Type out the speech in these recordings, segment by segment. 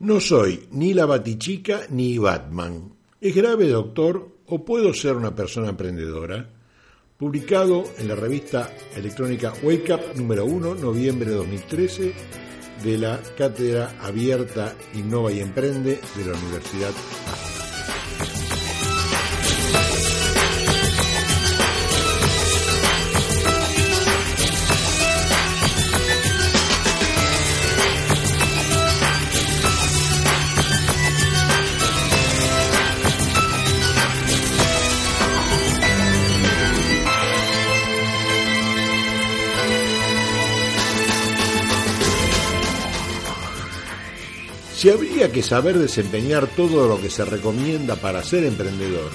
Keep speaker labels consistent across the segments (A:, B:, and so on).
A: No soy ni la Batichica ni Batman. ¿Es grave, doctor, o puedo ser una persona emprendedora? Publicado en la revista electrónica Wake Up número 1, noviembre de 2013, de la Cátedra Abierta Innova y Emprende de la Universidad Si habría que saber desempeñar todo lo que se recomienda para ser emprendedor,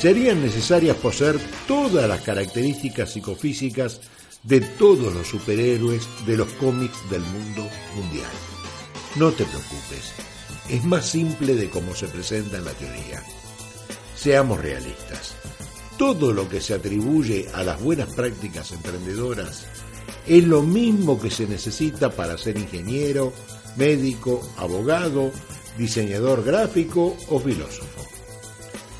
A: serían necesarias poseer todas las características psicofísicas de todos los superhéroes de los cómics del mundo mundial. No te preocupes, es más simple de como se presenta en la teoría. Seamos realistas. Todo lo que se atribuye a las buenas prácticas emprendedoras es lo mismo que se necesita para ser ingeniero, médico, abogado, diseñador gráfico o filósofo.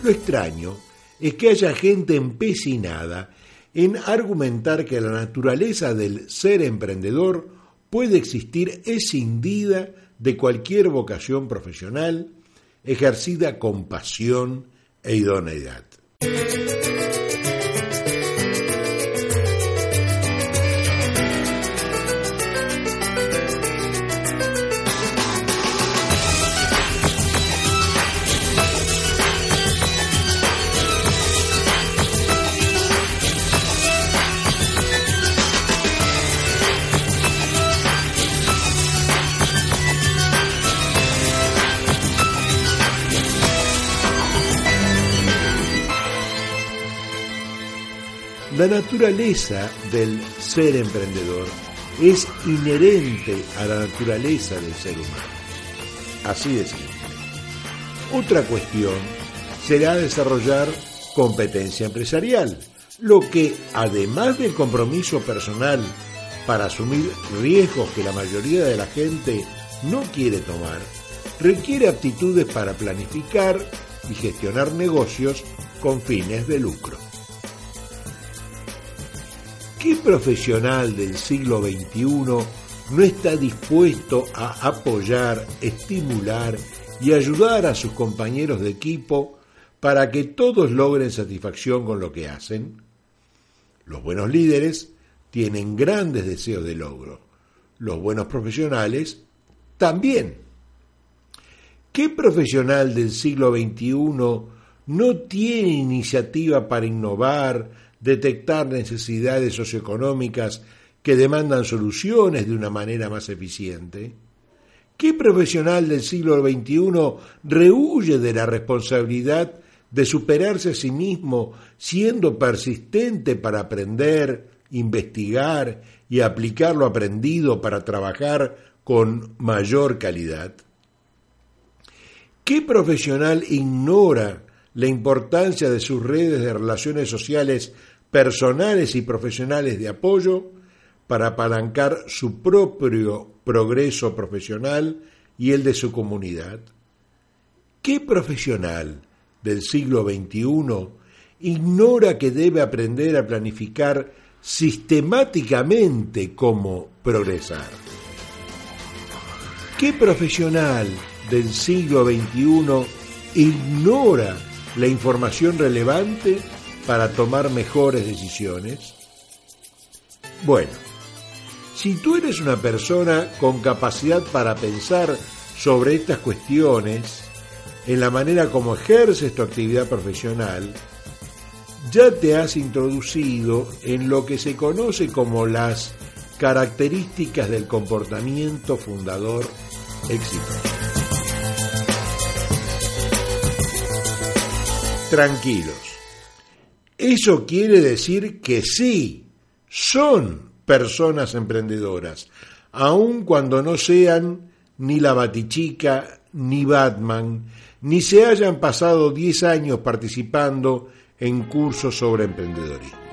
A: Lo extraño es que haya gente empecinada en argumentar que la naturaleza del ser emprendedor puede existir escindida de cualquier vocación profesional ejercida con pasión e idoneidad. La naturaleza del ser emprendedor es inherente a la naturaleza del ser humano. Así de simple. Otra cuestión será desarrollar competencia empresarial, lo que, además del compromiso personal para asumir riesgos que la mayoría de la gente no quiere tomar, requiere aptitudes para planificar y gestionar negocios con fines de lucro. ¿Qué profesional del siglo XXI no está dispuesto a apoyar, estimular y ayudar a sus compañeros de equipo para que todos logren satisfacción con lo que hacen? Los buenos líderes tienen grandes deseos de logro. Los buenos profesionales también. ¿Qué profesional del siglo XXI no tiene iniciativa para innovar, detectar necesidades socioeconómicas que demandan soluciones de una manera más eficiente? ¿Qué profesional del siglo XXI rehuye de la responsabilidad de superarse a sí mismo siendo persistente para aprender, investigar y aplicar lo aprendido para trabajar con mayor calidad? ¿Qué profesional ignora la importancia de sus redes de relaciones sociales personales y profesionales de apoyo para apalancar su propio progreso profesional y el de su comunidad? ¿Qué profesional del siglo XXI ignora que debe aprender a planificar sistemáticamente cómo progresar? ¿Qué profesional del siglo XXI ignora la información relevante para tomar mejores decisiones? Bueno, si tú eres una persona con capacidad para pensar sobre estas cuestiones, en la manera como ejerces tu actividad profesional, ya te has introducido en lo que se conoce como las características del comportamiento fundador exitoso. Tranquilos, eso quiere decir que sí, son personas emprendedoras, aun cuando no sean ni la Batichica, ni Batman, ni se hayan pasado 10 años participando en cursos sobre emprendedorismo.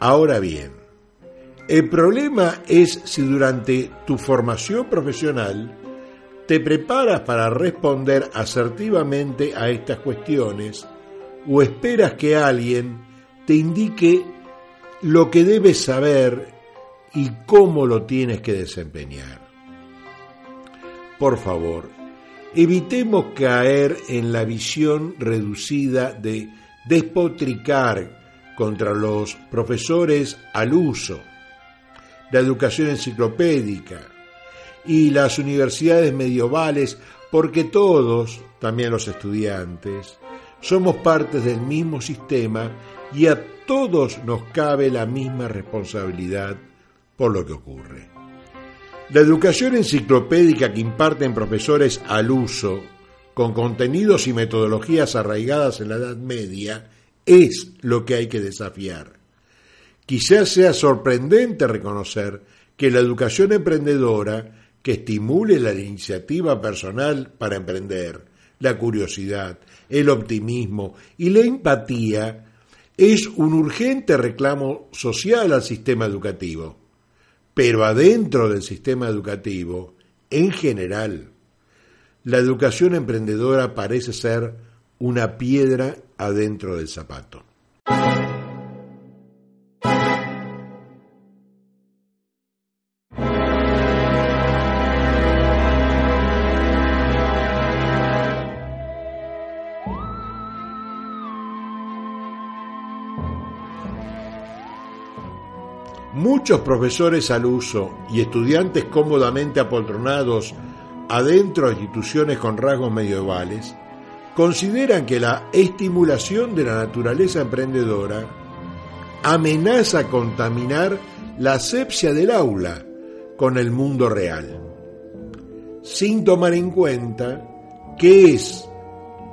A: Ahora bien, el problema es si durante tu formación profesional te preparas para responder asertivamente a estas cuestiones o esperas que alguien te indique lo que debes saber y cómo lo tienes que desempeñar. Por favor, evitemos caer en la visión reducida de despotricar contra los profesores al uso, la educación enciclopédica, y las universidades medievales, porque todos, también los estudiantes, somos partes del mismo sistema y a todos nos cabe la misma responsabilidad por lo que ocurre. La educación enciclopédica que imparten profesores al uso, con contenidos y metodologías arraigadas en la Edad Media, es lo que hay que desafiar. Quizás sea sorprendente reconocer que la educación emprendedora que estimule la iniciativa personal para emprender, la curiosidad, el optimismo y la empatía es un urgente reclamo social al sistema educativo. Pero adentro del sistema educativo, en general, la educación emprendedora parece ser una piedra adentro del zapato. Muchos profesores al uso y estudiantes cómodamente apoltronados adentro de instituciones con rasgos medievales consideran que la estimulación de la naturaleza emprendedora amenaza contaminar la asepsia del aula con el mundo real, sin tomar en cuenta que es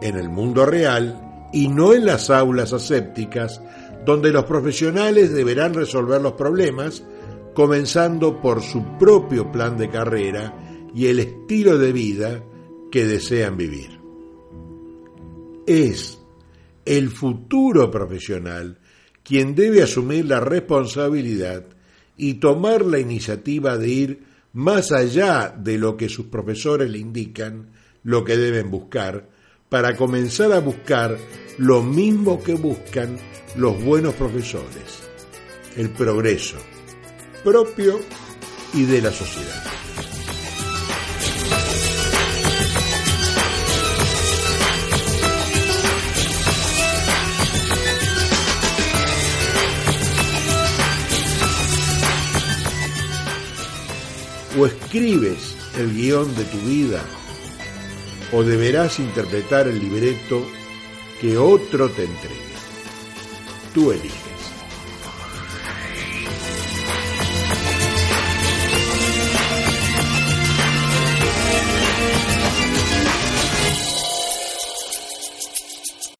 A: en el mundo real y no en las aulas asépticas donde los profesionales deberán resolver los problemas, comenzando por su propio plan de carrera y el estilo de vida que desean vivir. Es el futuro profesional quien debe asumir la responsabilidad y tomar la iniciativa de ir más allá de lo que sus profesores le indican, lo que deben buscar, para comenzar a buscar lo mismo que buscan los buenos profesores, el progreso propio y de la sociedad. O escribes el guion de tu vida o deberás interpretar el libreto que otro te entregue. Tú eliges.